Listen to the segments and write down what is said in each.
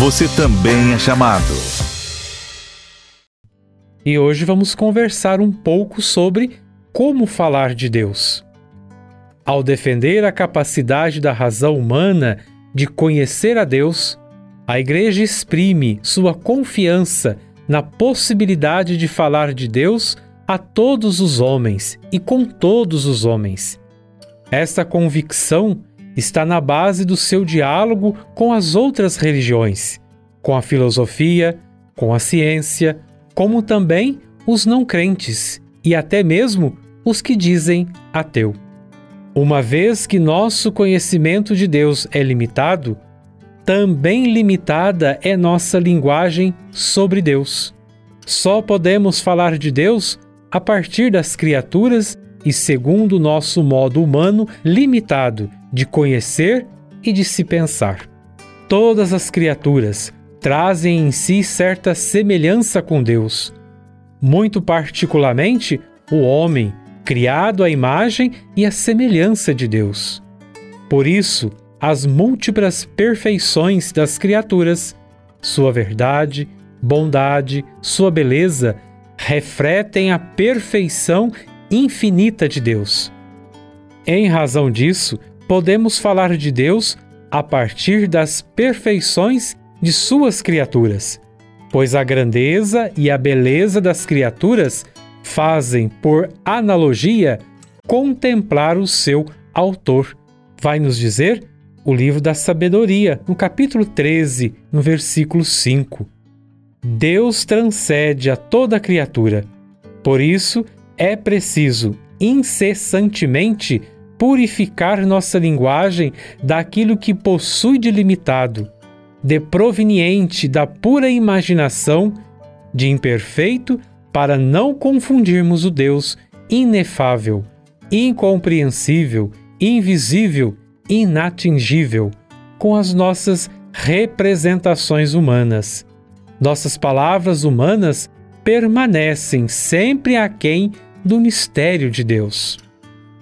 você também é chamado. E hoje vamos conversar um pouco sobre como falar de Deus. Ao defender a capacidade da razão humana de conhecer a Deus, a Igreja exprime sua confiança na possibilidade de falar de Deus a todos os homens e com todos os homens. Esta convicção está na base do seu diálogo com as outras religiões, com a filosofia, com a ciência, como também os não crentes e até mesmo os que dizem ateu. Uma vez que nosso conhecimento de Deus é limitado, também limitada é nossa linguagem sobre Deus. Só podemos falar de Deus a partir das criaturas e segundo o nosso modo humano limitado de conhecer e de se pensar. Todas as criaturas trazem em si certa semelhança com Deus. Muito particularmente, o homem, criado à imagem e à semelhança de Deus. Por isso, as múltiplas perfeições das criaturas, sua verdade, bondade, sua beleza, refletem a perfeição infinita de Deus. Em razão disso, podemos falar de Deus a partir das perfeições de suas criaturas, pois a grandeza e a beleza das criaturas fazem, por analogia, contemplar o seu autor. Vai nos dizer o livro da sabedoria, no capítulo 13, no versículo 5. Deus transcende a toda criatura. Por isso, é preciso incessantemente purificar nossa linguagem daquilo que possui de limitado, de proveniente da pura imaginação, de imperfeito, para não confundirmos o Deus inefável, incompreensível, invisível, inatingível com as nossas representações humanas. Nossas palavras humanas permanecem sempre aquém do mistério de Deus.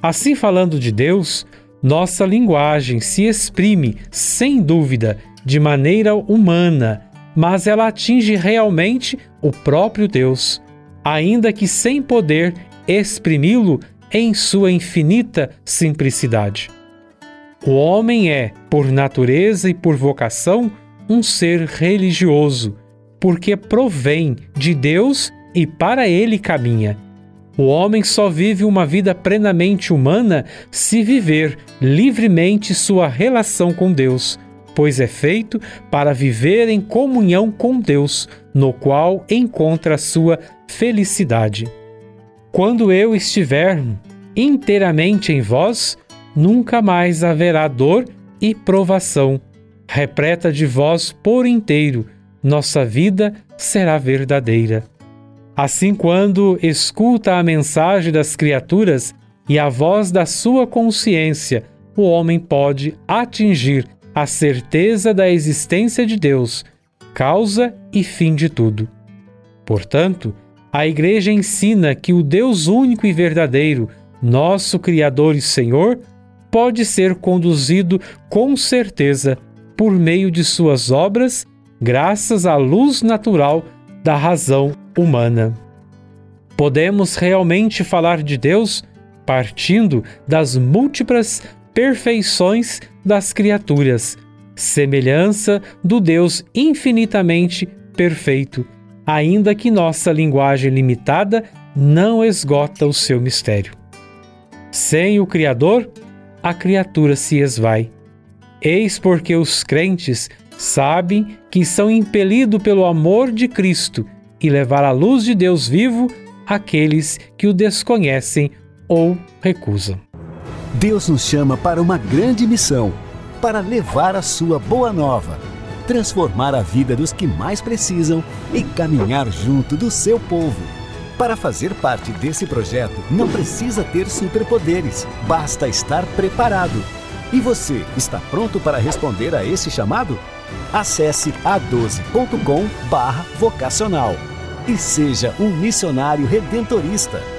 Assim, falando de Deus, nossa linguagem se exprime, sem dúvida, de maneira humana, mas ela atinge realmente o próprio Deus, ainda que sem poder exprimi-lo em sua infinita simplicidade. O homem é, por natureza e por vocação, um ser religioso, porque provém de Deus e para ele caminha o homem só vive uma vida plenamente humana se viver livremente sua relação com Deus, pois é feito para viver em comunhão com Deus, no qual encontra sua felicidade. Quando eu estiver inteiramente em vós, nunca mais haverá dor e provação. Repleta de vós por inteiro, nossa vida será verdadeira. Assim, quando escuta a mensagem das criaturas e a voz da sua consciência, o homem pode atingir a certeza da existência de Deus, causa e fim de tudo. Portanto, a Igreja ensina que o Deus único e verdadeiro, nosso Criador e Senhor, pode ser conduzido com certeza por meio de suas obras, graças à luz natural da razão humana. Podemos realmente falar de Deus partindo das múltiplas perfeições das criaturas, semelhança do Deus infinitamente perfeito, ainda que nossa linguagem limitada não esgota o seu mistério. Sem o Criador, a criatura se esvai. Eis porque os crentes sabem que são impelidos pelo amor de Cristo e levar a luz de Deus vivo àqueles que o desconhecem ou recusam. Deus nos chama para uma grande missão, para levar a sua boa nova, transformar a vida dos que mais precisam e caminhar junto do seu povo. Para fazer parte desse projeto, não precisa ter superpoderes, basta estar preparado. E você, está pronto para responder a esse chamado? Acesse a12.com/vocacional e seja um missionário redentorista.